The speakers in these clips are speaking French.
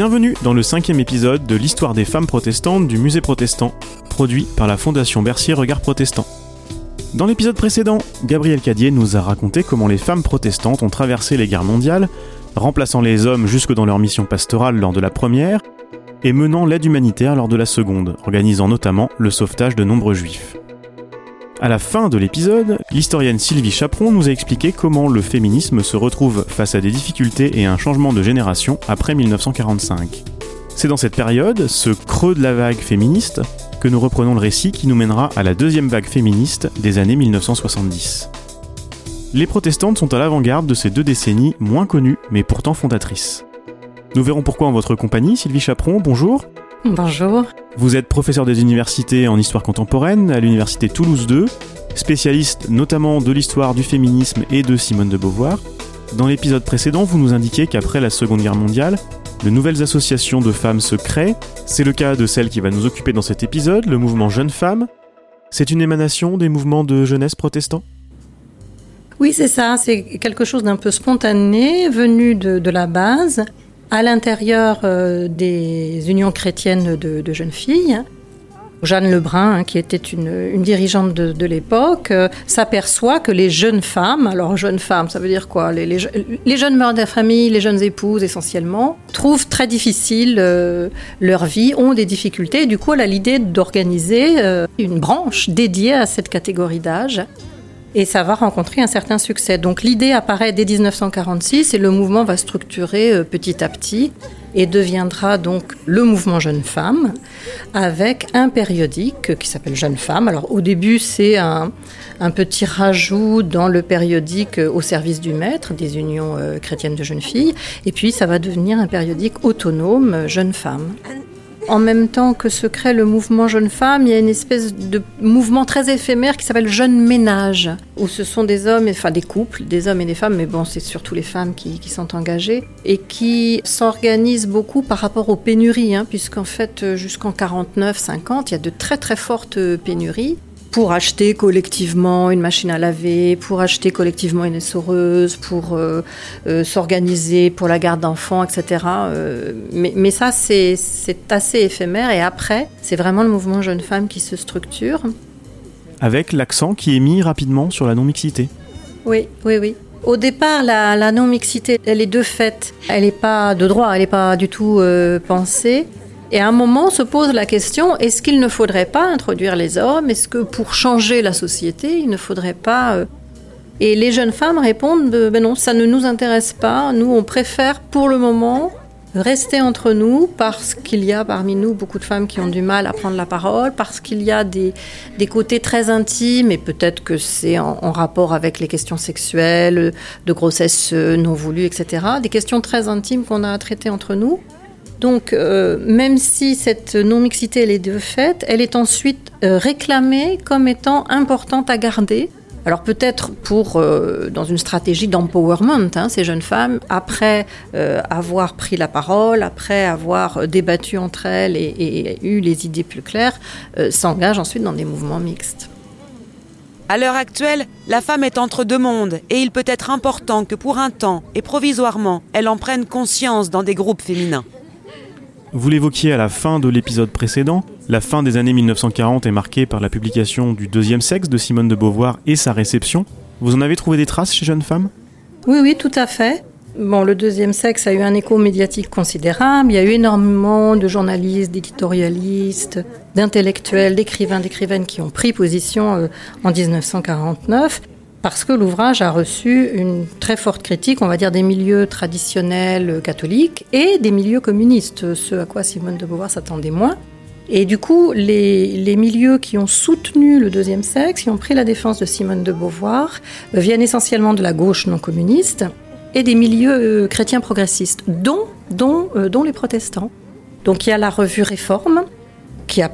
Bienvenue dans le cinquième épisode de l'histoire des femmes protestantes du musée protestant, produit par la Fondation Bercier Regard Protestant. Dans l'épisode précédent, Gabriel Cadier nous a raconté comment les femmes protestantes ont traversé les guerres mondiales, remplaçant les hommes jusque dans leur mission pastorale lors de la première, et menant l'aide humanitaire lors de la seconde, organisant notamment le sauvetage de nombreux juifs. À la fin de l'épisode, l'historienne Sylvie Chaperon nous a expliqué comment le féminisme se retrouve face à des difficultés et un changement de génération après 1945. C'est dans cette période, ce creux de la vague féministe, que nous reprenons le récit qui nous mènera à la deuxième vague féministe des années 1970. Les protestantes sont à l'avant-garde de ces deux décennies moins connues mais pourtant fondatrices. Nous verrons pourquoi en votre compagnie, Sylvie Chaperon, bonjour. Bonjour. Vous êtes professeur des universités en histoire contemporaine à l'université Toulouse 2, spécialiste notamment de l'histoire du féminisme et de Simone de Beauvoir. Dans l'épisode précédent, vous nous indiquiez qu'après la Seconde Guerre mondiale, de nouvelles associations de femmes se créent. C'est le cas de celle qui va nous occuper dans cet épisode, le mouvement Jeunes Femmes. C'est une émanation des mouvements de jeunesse protestants? Oui, c'est ça. C'est quelque chose d'un peu spontané, venu de, de la base à l'intérieur euh, des unions chrétiennes de, jeunes filles. Jeanne Lebrun, hein, qui était une, dirigeante de, l'époque, euh, s'aperçoit que les jeunes femmes, alors jeunes femmes, ça veut dire quoi? Les, jeunes mères de la famille, les jeunes épouses essentiellement, trouvent très difficile euh, leur vie, ont des difficultés. Du coup, elle a l'idée d'organiser une branche dédiée à cette catégorie d'âge et ça va rencontrer un certain succès. Donc l'idée apparaît dès 1946 et le mouvement va structurer euh, petit à petit et deviendra donc le mouvement Jeunes Femmes avec un périodique qui s'appelle Jeunes Femmes. Alors au début c'est un, un, petit rajout dans le périodique euh, au service du maître des unions euh, chrétiennes de jeunes filles et puis ça va devenir un périodique autonome Jeunes Femmes en même temps que se crée le mouvement Jeune Femme, il y a une espèce de mouvement très éphémère qui s'appelle Jeune Ménage, où ce sont des hommes, enfin des couples, des hommes et des femmes, mais bon, c'est surtout les femmes qui, sont engagées, et qui s'organisent beaucoup par rapport aux pénuries, hein, puisqu'en fait, jusqu'en 49-50, il y a de très très fortes pénuries pour acheter collectivement une machine à laver, pour acheter collectivement une essoreuse, pour euh, euh, s'organiser pour la garde d'enfants, etc. Euh, mais, ça, c'est assez éphémère. Et après, c'est vraiment le mouvement jeune femme qui se structure. Avec l'accent qui est mis rapidement sur la non-mixité. Oui, oui, oui. Au départ, la, non-mixité, elle est de fait. Elle n'est pas de droit, elle n'est pas du tout pensée. Et à un moment se pose la question, est-ce qu'il ne faudrait pas introduire les hommes? Est-ce que pour changer la société, il ne faudrait pas... Euh, Et les jeunes femmes répondent, ben non, ça ne nous intéresse pas. Nous, on préfère pour le moment rester entre nous parce qu'il y a parmi nous beaucoup de femmes qui ont du mal à prendre la parole, parce qu'il y a des, des, côtés très intimes, et peut-être que c'est en, en, rapport avec les questions sexuelles, de grossesse non voulue, etc. Des questions très intimes qu'on a à traiter entre nous. Donc, euh, même si cette non-mixité elle est de fait, elle est ensuite euh, réclamée comme étant importante à garder. Alors peut-être pour euh, dans une stratégie d'empowerment, hein, ces jeunes femmes, après avoir pris la parole, après avoir débattu entre elles et, et eu les idées plus claires, s'engagent ensuite dans des mouvements mixtes. À l'heure actuelle, la femme est entre deux mondes et il peut être important que pour un temps et provisoirement, elle en prenne conscience dans des groupes féminins. Vous l'évoquiez à la fin de l'épisode précédent, la fin des années 1940 est marquée par la publication du Deuxième Sexe de Simone de Beauvoir et sa réception. Vous en avez trouvé des traces chez Jeunes Femmes Oui, oui, tout à fait. Bon, le deuxième sexe a eu un écho médiatique considérable. Il y a eu énormément de journalistes, d'éditorialistes, d'intellectuels, d'écrivains, d'écrivaines qui ont pris position euh, en 1949 parce que l'ouvrage a reçu une très forte critique, on va dire, des milieux traditionnels catholiques et des milieux communistes, ce à quoi Simone de Beauvoir s'attendait moins. Et du coup, les, milieux qui ont soutenu le deuxième sexe, qui ont pris la défense de Simone de Beauvoir, euh, viennent essentiellement de la gauche non communiste et des milieux euh, chrétiens progressistes, dont, dont, euh, dont les protestants. Donc il y a la revue Réforme, qui a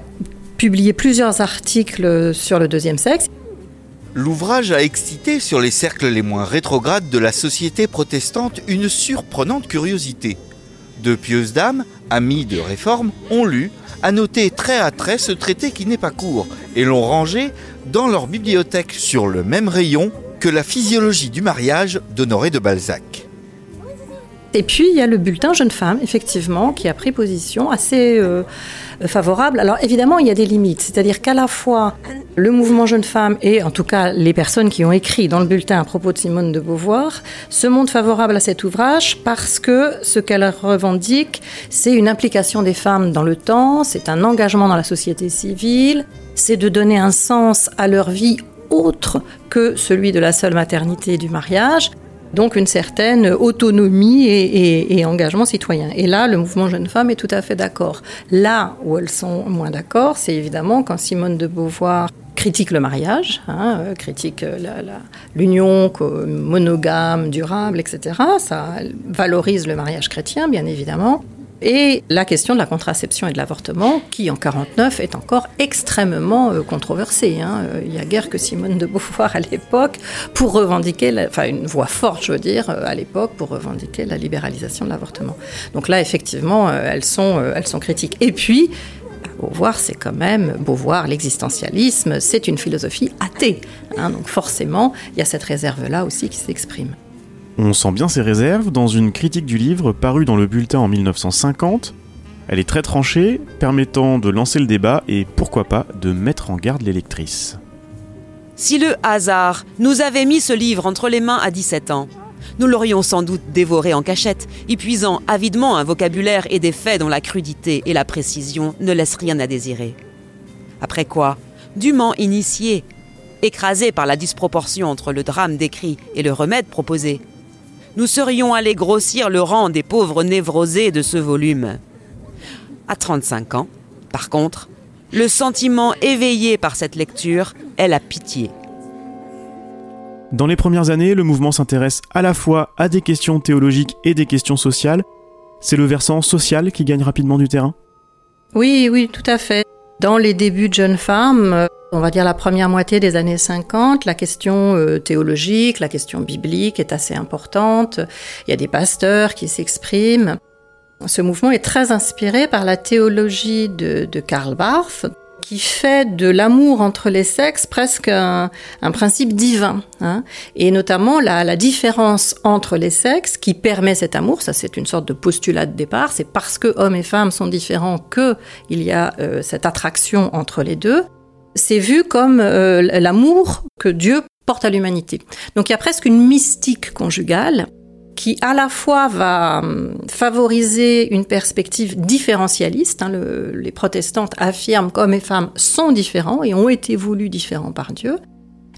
publié plusieurs articles sur le deuxième sexe l'ouvrage a excité sur les cercles les moins rétrogrades de la société protestante une surprenante curiosité. De pieuses dames, amies de réforme, ont lu, annoté trait à trait ce traité qui n'est pas court, et l'ont rangé dans leur bibliothèque sur le même rayon que la physiologie du mariage d'Honoré de Balzac. Et puis, il y a le bulletin Jeune Femme, effectivement, qui a pris position assez euh, favorable. Alors, évidemment, il y a des limites. C'est-à-dire qu'à la fois, le mouvement Jeune Femme et, en tout cas, les personnes qui ont écrit dans le bulletin à propos de Simone de Beauvoir se montrent favorables à cet ouvrage parce que ce qu'elle revendique, c'est une implication des femmes dans le temps, c'est un engagement dans la société civile, c'est de donner un sens à leur vie autre que celui de la seule maternité et du mariage. Donc une certaine autonomie et, engagement citoyen. Et là, le mouvement Jeune Femme est tout à fait d'accord. Là où elles sont moins d'accord, c'est évidemment quand Simone de Beauvoir critique le mariage, hein, critique l'union monogame, durable, etc. Ça valorise le mariage chrétien, bien évidemment. Et la question de la contraception et de l'avortement, qui en 49 est encore extrêmement euh, controversée. Hein. Euh, il n'y a guère que Simone de Beauvoir à l'époque pour revendiquer, enfin une voix forte, je veux dire, euh, à l'époque pour revendiquer la libéralisation de l'avortement. Donc là, effectivement, elles sont, elles sont critiques. Et puis, Beauvoir, c'est quand même, Beauvoir, l'existentialisme, c'est une philosophie athée. Hein. donc forcément, il y a cette réserve-là aussi qui s'exprime. On sent bien ses réserves dans une critique du livre parue dans le bulletin en 1950. Elle est très tranchée, permettant de lancer le débat et pourquoi pas de mettre en garde les lectrices. Si le hasard nous avait mis ce livre entre les mains à 17 ans, nous l'aurions sans doute dévoré en cachette, épuisant avidement un vocabulaire et des faits dont la crudité et la précision ne laissent rien à désirer. Après quoi, dûment initié, écrasé par la disproportion entre le drame décrit et le remède proposé, nous serions allés grossir le rang des pauvres névrosés de ce volume. À 35 ans, par contre, le sentiment éveillé par cette lecture est la pitié. Dans les premières années, le mouvement s'intéresse à la fois à des questions théologiques et des questions sociales. C'est le versant social qui gagne rapidement du terrain? Oui, oui, tout à fait. Dans les débuts de jeunes femmes, on va dire la première moitié des années 50, la question euh, théologique, la question biblique est assez importante. Il y a des pasteurs qui s'expriment. Ce mouvement est très inspiré par la théologie de, Karl Barth, qui fait de l'amour entre les sexes presque un, principe divin, hein. et notamment la, différence entre les sexes qui permet cet amour. Ça, c'est une sorte de postulat de départ. C'est parce que hommes et femmes sont différents que il y a euh, cette attraction entre les deux c'est vu comme euh, l'amour que Dieu porte à l'humanité. Donc il y a presque une mystique conjugale qui à la fois va hum, favoriser une perspective différentialiste. Hein, les protestantes affirment qu'hommes et femmes sont différents et ont été voulus différents par Dieu,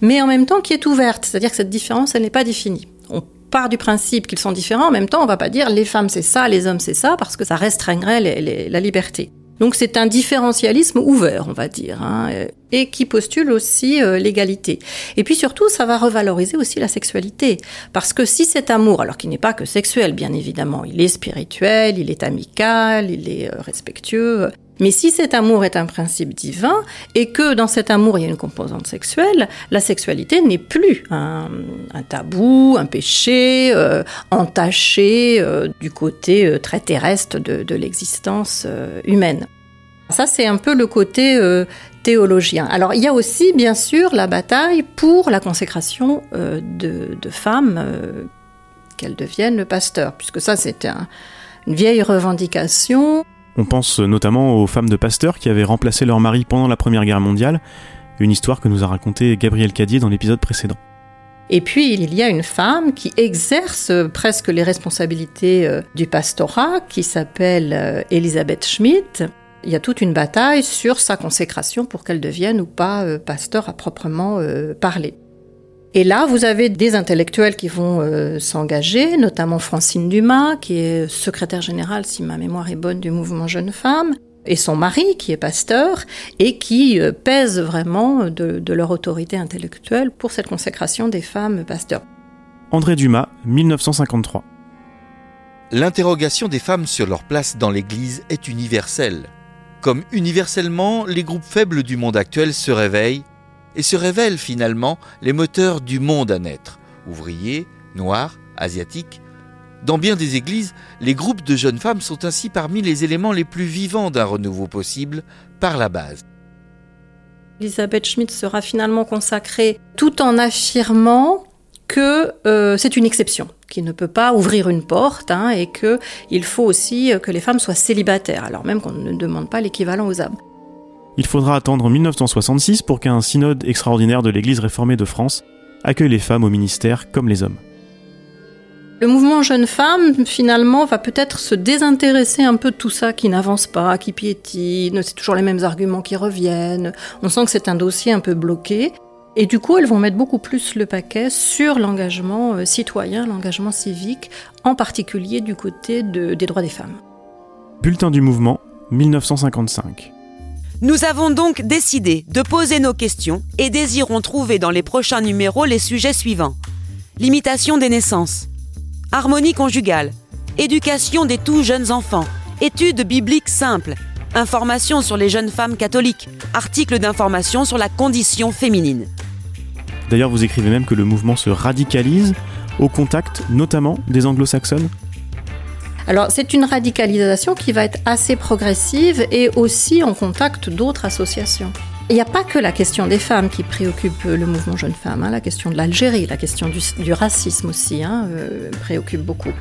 mais en même temps qui est ouverte, c'est-à-dire que cette différence, elle n'est pas définie. On part du principe qu'ils sont différents, en même temps, on va pas dire les femmes c'est ça, les hommes c'est ça, parce que ça restreindrait la liberté. Donc c'est un différentialisme ouvert, on va dire, hein, et qui postule aussi euh, l'égalité. Et puis surtout, ça va revaloriser aussi la sexualité, parce que si cet amour, alors qu'il n'est pas que sexuel, bien évidemment, il est spirituel, il est amical, il est euh, respectueux. Mais si cet amour est un principe divin et que dans cet amour il y a une composante sexuelle, la sexualité n'est plus un, tabou, un péché euh, entaché du côté très terrestre de, de l'existence humaine. Ça, c'est un peu le côté euh, théologien. Alors, il y a aussi, bien sûr, la bataille pour la consécration euh, de, femmes, euh, qu'elles deviennent le pasteur, puisque ça, c'était une vieille revendication. On pense notamment aux femmes de pasteurs qui avaient remplacé leur mari pendant la Première Guerre mondiale, une histoire que nous a racontée Gabriel Cadier dans l'épisode précédent. Et puis, il y a une femme qui exerce presque les responsabilités du pastorat, qui s'appelle Elisabeth Schmidt, il y a toute une bataille sur sa consécration pour qu'elle devienne ou pas euh, pasteur à proprement euh, parler. Et là, vous avez des intellectuels qui vont euh, s'engager, notamment Francine Dumas, qui est secrétaire générale, si ma mémoire est bonne, du mouvement Jeunes Femmes, et son mari, qui est pasteur, et qui pèsent vraiment de, de leur autorité intellectuelle pour cette consécration des femmes pasteurs. André Dumas, 1953. L'interrogation des femmes sur leur place dans l'Église est universelle. Comme universellement, les groupes faibles du monde actuel se réveillent et se révèlent finalement les moteurs du monde à naître, ouvriers, noirs, asiatiques. Dans bien des églises, les groupes de jeunes femmes sont ainsi parmi les éléments les plus vivants d'un renouveau possible par la base. Elisabeth Schmidt sera finalement consacrée tout en affirmant que euh, c'est une exception, qui ne peut pas ouvrir une porte, hein, et qu'il faut aussi que les femmes soient célibataires, alors même qu'on ne demande pas l'équivalent aux hommes. Il faudra attendre 1966 pour qu'un synode extraordinaire de l'Église réformée de France accueille les femmes au ministère comme les hommes. Le mouvement jeune femme, finalement, va peut-être se désintéresser un peu de tout ça qui n'avance pas, qui piétine, c'est toujours les mêmes arguments qui reviennent. On sent que c'est un dossier un peu bloqué. Et du coup, elles vont mettre beaucoup plus le paquet sur l'engagement euh, citoyen, l'engagement civique, en particulier du côté des droits des femmes. Bulletin du mouvement, 1955. Nous avons donc décidé de poser nos questions et désirons trouver dans les prochains numéros les sujets suivants. Limitation des naissances, harmonie conjugale, éducation des tout jeunes enfants, études bibliques simples, informations sur les jeunes femmes catholiques, articles d'information sur la condition féminine. D'ailleurs, vous écrivez même que le mouvement se radicalise au contact notamment des anglo-saxonnes alors c'est une radicalisation qui va être assez progressive et aussi en contact d'autres associations. Il n'y a pas que la question des femmes qui préoccupe le mouvement Jeune Femmes, hein. la question de l'Algérie, la question du, racisme aussi hein, euh, préoccupe beaucoup.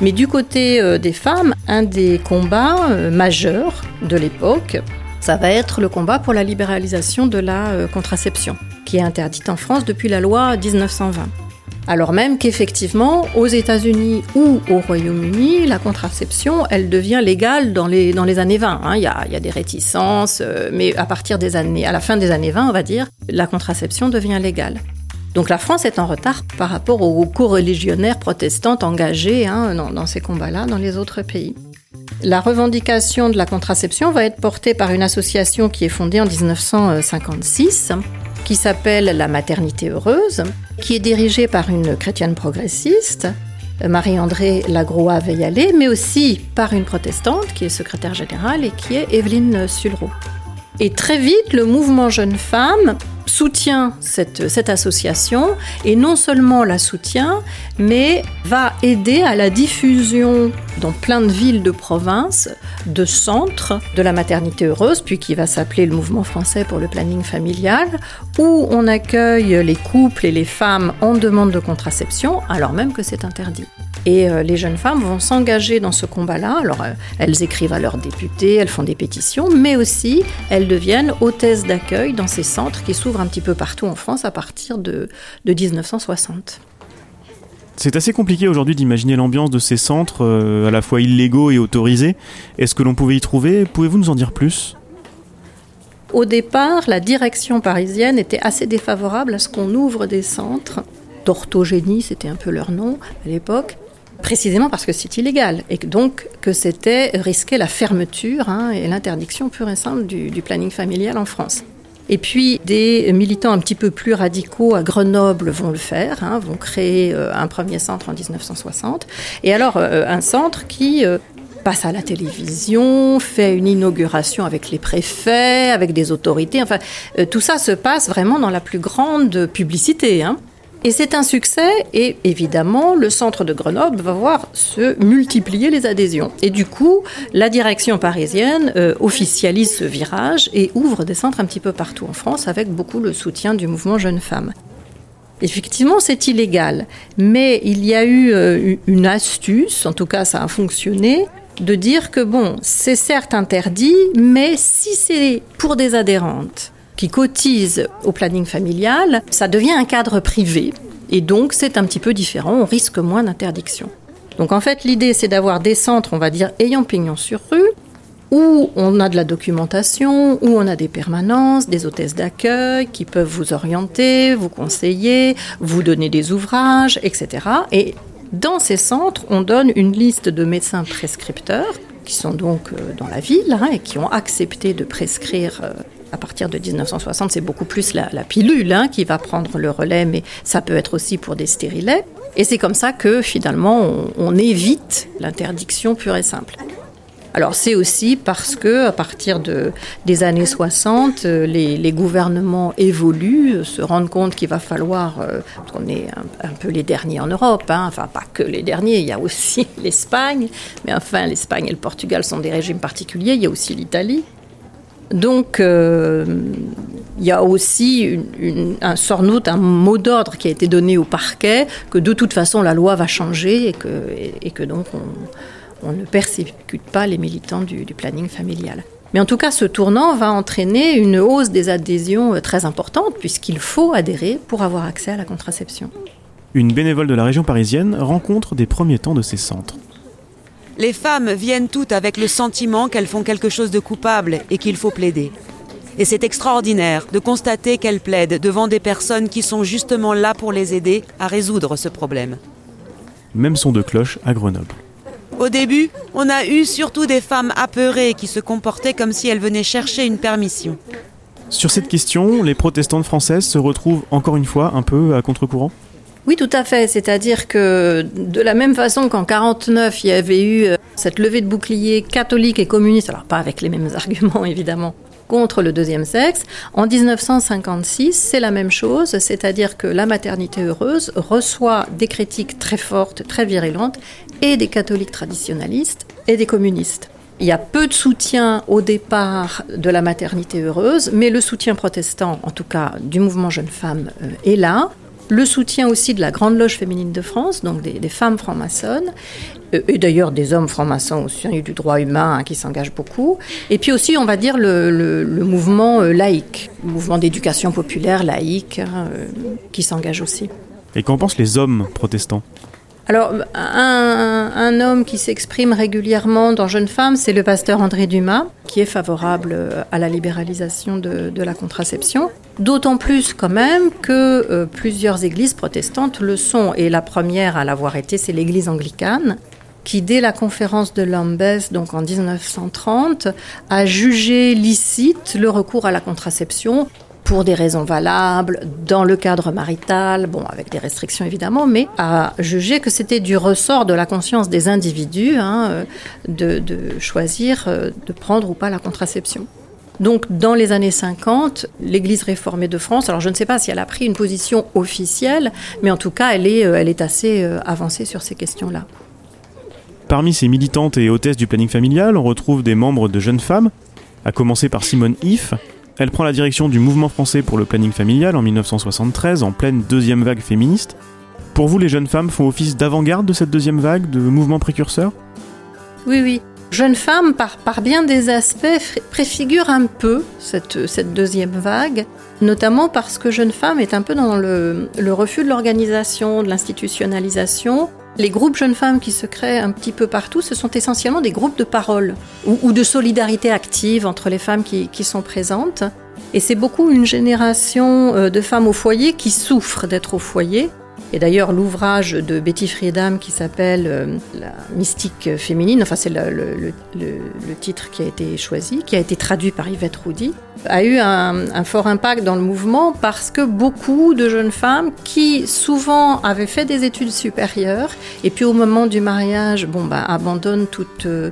Mais du côté euh, des femmes, un des combats euh, majeurs de l'époque, ça va être le combat pour la libéralisation de la contraception, qui est interdite en France depuis la loi 1920. Alors même qu'effectivement, aux États-Unis ou au Royaume-Uni, la contraception, elle devient légale dans les, années 20. Hein. Il, y a, des réticences, euh, mais à la fin des années 20, on va dire, la contraception devient légale. Donc la France est en retard par rapport aux co-religionnaires protestantes engagés hein, dans ces combats-là dans les autres pays. La revendication de la contraception va être portée par une association qui est fondée en 1956 qui s'appelle La maternité heureuse, qui est dirigée par une chrétienne progressiste, Marie-André Lagroa Veillalé, mais aussi par une protestante qui est secrétaire générale et qui est Evelyne Sulro. Et très vite, le mouvement Jeune Femmes soutient cette, cette association et non seulement la soutient, mais va aider à la diffusion dans plein de villes de province de centres de la maternité heureuse, puis qui va s'appeler le mouvement français pour le planning familial, où on accueille les couples et les femmes en demande de contraception, alors même que c'est interdit. Et euh, les jeunes femmes vont s'engager dans ce combat-là. Alors, euh, elles écrivent à leurs députés, elles font des pétitions, mais aussi elles deviennent hôtesses d'accueil dans ces centres qui s'ouvrent un petit peu partout en France à partir de, de 1960. C'est assez compliqué aujourd'hui d'imaginer l'ambiance de ces centres, euh, à la fois illégaux et autorisés. Est-ce que l'on pouvait y trouver? Pouvez-vous nous en dire plus? Au départ, la direction parisienne était assez défavorable à ce qu'on ouvre des centres d'orthogénie, c'était un peu leur nom à l'époque, précisément parce que c'est illégal et donc que c'était risquer la fermeture hein, et l'interdiction pure et simple du, planning familial en France. Et puis des militants un petit peu plus radicaux à Grenoble vont le faire, hein, vont créer euh, un premier centre en 1960. Et alors euh, un centre qui euh, passe à la télévision, fait une inauguration avec les préfets, avec des autorités. Enfin, tout ça se passe vraiment dans la plus grande publicité. Hein. Et c'est un succès et évidemment le centre de Grenoble va voir se multiplier les adhésions. Et du coup, la direction parisienne euh, officialise ce virage et ouvre des centres un petit peu partout en France avec beaucoup le soutien du mouvement Jeunes Femmes. Effectivement, c'est illégal, mais il y a eu euh, une astuce, en tout cas ça a fonctionné, de dire que bon, c'est certes interdit, mais si c'est pour des adhérentes qui cotisent au planning familial, ça devient un cadre privé. Et donc, c'est un petit peu différent, on risque moins d'interdiction. Donc, en fait, l'idée, c'est d'avoir des centres, on va dire, ayant pignon sur rue, où on a de la documentation, où on a des permanences, des hôtesses d'accueil qui peuvent vous orienter, vous conseiller, vous donner des ouvrages, etc. Et dans ces centres, on donne une liste de médecins prescripteurs qui sont donc euh, dans la ville hein, et qui ont accepté de prescrire euh, à partir de 1960, c'est beaucoup plus la, pilule hein, qui va prendre le relais, mais ça peut être aussi pour des stérilets. Et c'est comme ça que finalement on, évite l'interdiction pure et simple. Alors c'est aussi parce que à partir de, des années 60, euh, les, gouvernements évoluent, se rendent compte qu'il va falloir, euh, on est un, peu les derniers en Europe, hein, enfin pas que les derniers, il y a aussi l'Espagne, mais enfin l'Espagne et le Portugal sont des régimes particuliers, il y a aussi l'Italie. Donc, euh, Il y a aussi un sort note, un mot d'ordre qui a été donné au parquet, que de toute façon la loi va changer et que, et, que donc on, ne persécute pas les militants du, du planning familial. Mais en tout cas, ce tournant va entraîner une hausse des adhésions très importante, puisqu'il faut adhérer pour avoir accès à la contraception. Une bénévole de la région parisienne rencontre des premiers temps de ces centres. Les femmes viennent toutes avec le sentiment qu'elles font quelque chose de coupable et qu'il faut plaider. Et c'est extraordinaire de constater qu'elles plaident devant des personnes qui sont justement là pour les aider à résoudre ce problème. Même son de cloche à Grenoble. Au début, on a eu surtout des femmes apeurées qui se comportaient comme si elles venaient chercher une permission. Sur cette question, les protestantes françaises se retrouvent encore une fois un peu à contre-courant? Oui, tout à fait. C'est-à-dire que de la même façon qu'en 49, il y avait eu euh, cette levée de bouclier catholique et communiste, alors pas avec les mêmes arguments évidemment, contre le deuxième sexe. En 1956, c'est la même chose, c'est-à-dire que la maternité heureuse reçoit des critiques très fortes, très virulentes, et des catholiques traditionnalistes et des communistes. Il y a peu de soutien au départ de la maternité heureuse, mais le soutien protestant, en tout cas du mouvement Jeune Femme, euh, est là le soutien aussi de la Grande Loge féminine de France, donc des, femmes francs-maçonnes, euh, et d'ailleurs des hommes francs-maçons aussi, a du droit humain hein, qui s'engage beaucoup, et puis aussi, on va dire, le, mouvement euh, laïque, le mouvement d'éducation populaire laïque, hein, qui s'engage aussi. Et qu'en pensent les hommes protestants? Alors, un, homme qui s'exprime régulièrement dans Jeune Femme, c'est le pasteur André Dumas, qui est favorable à la libéralisation de, la contraception. D'autant plus quand même que euh, plusieurs églises protestantes le sont, et la première à l'avoir été, c'est l'église anglicane, qui, dès la conférence de Lambeth, donc en 1930, a jugé licite le recours à la contraception pour des raisons valables, dans le cadre marital, bon, avec des restrictions évidemment, mais a jugé que c'était du ressort de la conscience des individus hein, euh, de, de, choisir euh, de prendre ou pas la contraception. Donc, dans les années 50, l'Église réformée de France, alors je ne sais pas si elle a pris une position officielle, mais en tout cas, elle est, euh, elle est assez avancée sur ces questions-là. Parmi ces militantes et hôtesses du planning familial, on retrouve des membres de jeunes femmes, à commencer par Simone If, elle prend la direction du mouvement français pour le planning familial en 1973, en pleine deuxième vague féministe. Pour vous, les jeunes femmes font office d'avant-garde de cette deuxième vague, de mouvement précurseur? Oui, oui. Jeune femme, par, par bien des aspects, préfigure un peu cette, cette deuxième vague, notamment parce que jeune femme est un peu dans le, le refus de l'organisation, de l'institutionnalisation, les groupes jeunes femmes qui se créent un petit peu partout, ce sont essentiellement des groupes de parole ou, de solidarité active entre les femmes qui, qui sont présentes. Et c'est beaucoup une génération euh, de femmes au foyer qui souffrent d'être au foyer et d'ailleurs, l'ouvrage de Betty Friedan qui s'appelle euh, La mystique féminine, enfin c'est le, titre qui a été choisi, qui a été traduit par Yvette Roudy, a eu un, fort impact dans le mouvement parce que beaucoup de jeunes femmes qui souvent avaient fait des études supérieures et puis au moment du mariage, bon, bah, abandonnent toute... Euh,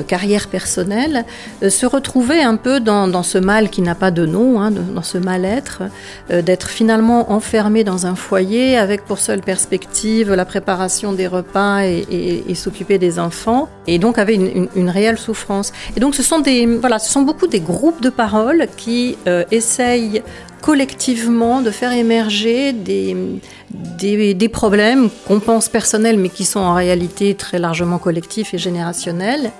carrière personnelle, euh, se retrouver un peu dans, ce mal qui n'a pas de nom, hein, dans ce mal-être, euh, d'être finalement enfermé dans un foyer avec pour seule perspective la préparation des repas et, s'occuper des enfants, et donc avait une, réelle souffrance. Et donc ce sont, des, voilà, ce sont beaucoup des groupes de paroles qui essayent collectivement de faire émerger des, des, des problèmes qu'on pense personnels mais qui sont en réalité très largement collectifs et générationnels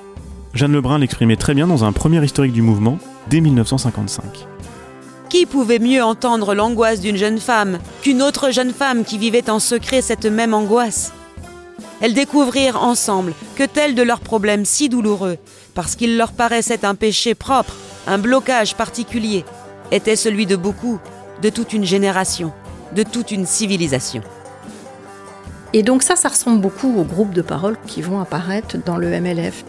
Jeanne Lebrun l'exprimait très bien dans un premier historique du mouvement, dès 1955. Qui pouvait mieux entendre l'angoisse d'une jeune femme qu'une autre jeune femme qui vivait en secret cette même angoisse? Elles découvrirent ensemble que tel de leurs problèmes si douloureux, parce qu'il leur paraissait un péché propre, un blocage particulier, était celui de beaucoup, de toute une génération, de toute une civilisation. Et donc ça, ça ressemble beaucoup aux groupes de parole qui vont apparaître dans le MLF.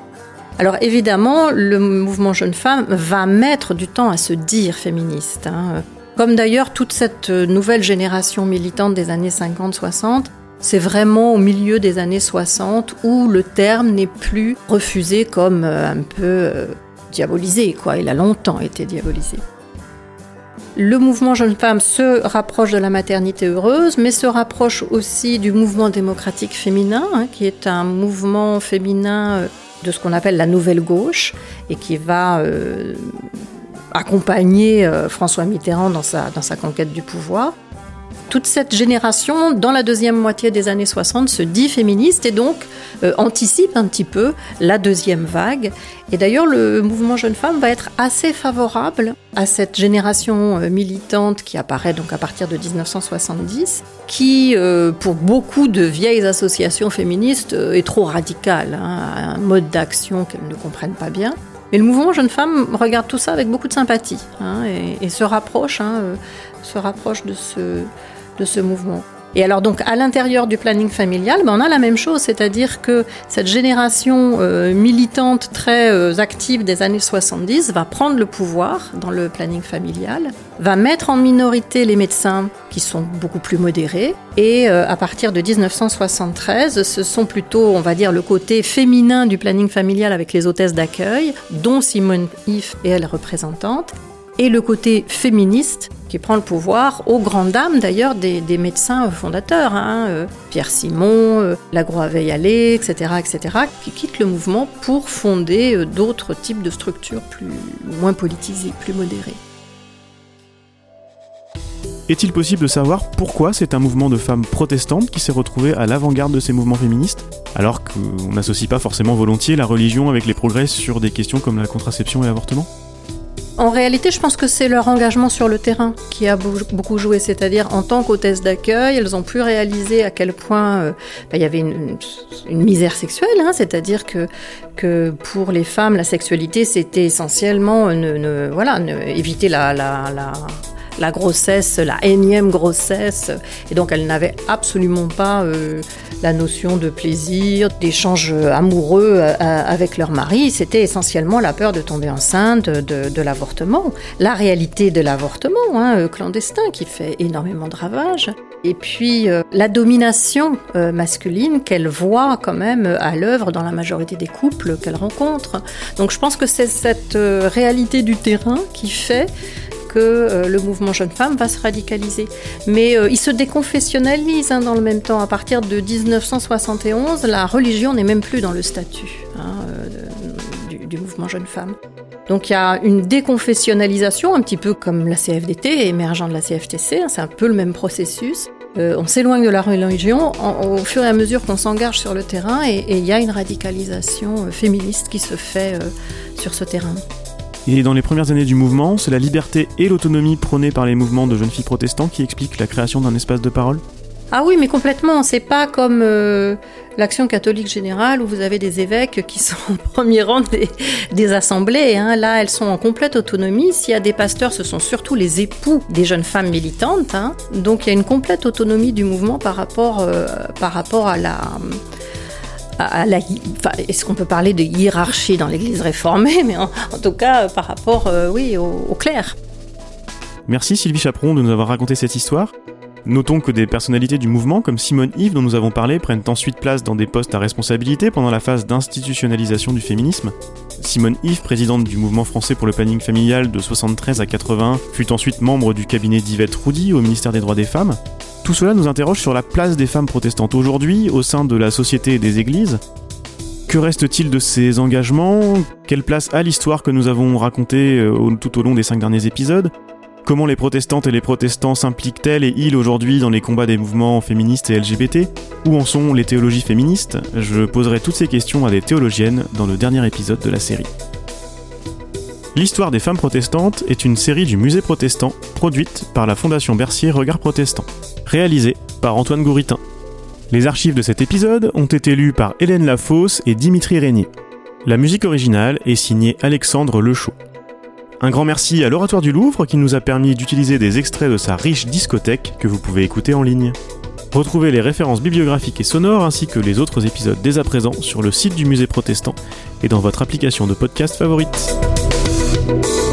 Alors évidemment, le mouvement Jeune Femme va mettre du temps à se dire féministe. Hein. Comme d'ailleurs toute cette nouvelle génération militante des années 50-60, c'est vraiment au milieu des années 60 où le terme n'est plus refusé comme euh, un peu euh, diabolisé, quoi. Il a longtemps été diabolisé. Le mouvement Jeune Femme se rapproche de la maternité heureuse, mais se rapproche aussi du mouvement démocratique féminin, hein, qui est un mouvement féminin euh, de ce qu'on appelle la nouvelle gauche et qui va euh, accompagné François Mitterrand dans sa conquête du pouvoir toute cette génération, dans la deuxième moitié des années 60, se dit féministe et donc euh, anticipe un petit peu la deuxième vague. Et d'ailleurs, le mouvement Jeune Femme va être assez favorable à cette génération euh, militante qui apparaît donc à partir de 1970, qui, euh, pour beaucoup de vieilles associations féministes, est trop radicale, hein, un mode d'action qu'elles ne comprennent pas bien. Mais le mouvement Jeune Femme regarde tout ça avec beaucoup de sympathie hein, et, se rapproche, hein, se rapproche de ce, de ce mouvement. Et alors donc à l'intérieur du planning familial, ben, on a la même chose, c'est-à-dire que cette génération euh, militante très euh, active des années 70 va prendre le pouvoir dans le planning familial, va mettre en minorité les médecins qui sont beaucoup plus modérés, et euh, à partir de 1973, ce sont plutôt, on va dire, le côté féminin du planning familial avec les hôtesses d'accueil, dont Simone If est la représentante, et le côté féministe qui prend le pouvoir, aux grandes dames d'ailleurs des, médecins fondateurs, hein, euh, Pierre Simon, euh, Lagroix-Veillalé, etc., etc., qui quittent le mouvement pour fonder euh, d'autres types de structures plus, moins politisées, plus modérées. Est-il possible de savoir pourquoi c'est un mouvement de femmes protestantes qui s'est retrouvé à l'avant-garde de ces mouvements féministes, alors qu'on n'associe pas forcément volontiers la religion avec les progrès sur des questions comme la contraception et l'avortement? En réalité, je pense que c'est leur engagement sur le terrain qui a beaucoup joué. C'est-à-dire, en tant qu'hôtesse d'accueil, elles ont pu réaliser à quel point euh, bah, il y avait une, misère sexuelle. Hein. c'est-à-dire que, que pour les femmes, la sexualité, c'était essentiellement voilà, éviter la, la, la la grossesse, la énième grossesse. Et donc elles n'avaient absolument pas euh, la notion de plaisir, d'échange amoureux euh, avec leur mari. C'était essentiellement la peur de tomber enceinte, de, l'avortement. La réalité de l'avortement hein, euh, clandestin qui fait énormément de ravages. Et puis la domination masculine qu'elle voit quand même à l'œuvre dans la majorité des couples qu'elle rencontre. Donc je pense que c'est cette réalité du terrain qui fait que euh, le mouvement jeune femme va se radicaliser. Mais euh, il se déconfessionnalise hein, dans le même temps. À partir de 1971, la religion n'est même plus dans le statut hein, euh, du, mouvement jeune femme. Donc il y a une déconfessionnalisation, un petit peu comme la CFDT, émergent de la CFTC, hein, c'est un peu le même processus. on s'éloigne de la religion au fur et à mesure qu'on s'engage sur le terrain et il y a une radicalisation féministe qui se fait sur ce terrain. Et dans les premières années du mouvement, c'est la liberté et l'autonomie prônées par les mouvements de jeunes filles protestants qui expliquent la création d'un espace de parole ah oui, mais complètement. C'est pas comme euh, l'action catholique générale où vous avez des évêques qui sont au premier rang des, assemblées. Hein. Là, elles sont en complète autonomie. S'il y a des pasteurs, ce sont surtout les époux des jeunes femmes militantes. Hein. Donc il y a une complète autonomie du mouvement par rapport, euh, par rapport à la est-ce qu'on peut parler de hiérarchie dans l'Église réformée, mais en, tout cas par rapport, euh, oui, au, clair. Merci Sylvie Chaperon de nous avoir raconté cette histoire. Notons que des personnalités du mouvement, comme Simone Yves dont nous avons parlé, prennent ensuite place dans des postes à responsabilité pendant la phase d'institutionnalisation du féminisme. Simone Yves, présidente du mouvement français pour le planning familial de 73 à 80, fut ensuite membre du cabinet d'Yvette Roudy au ministère des droits des femmes. Tout cela nous interroge sur la place des femmes protestantes aujourd'hui au sein de la société et des églises. Que reste-t-il de ces engagements? Quelle place a l'histoire que nous avons racontée euh, tout au long des cinq derniers épisodes? Comment les protestantes et les protestants s'impliquent-elles et ils aujourd'hui dans les combats des mouvements féministes et LGBT Où en sont les théologies féministes? Je poserai toutes ces questions à des théologiennes dans le dernier épisode de la série. L'histoire des femmes protestantes est une série du musée protestant produite par la Fondation Bercier Regard Protestant, réalisée par Antoine Gouritin. Les archives de cet épisode ont été lues par Hélène Lafosse et Dimitri Régnier. La musique originale est signée Alexandre Lechaud. Un grand merci à l'Oratoire du Louvre qui nous a permis d'utiliser des extraits de sa riche discothèque que vous pouvez écouter en ligne. Retrouvez les références bibliographiques et sonores ainsi que les autres épisodes dès à présent sur le site du musée protestant et dans votre application de podcast favorite. Thank you.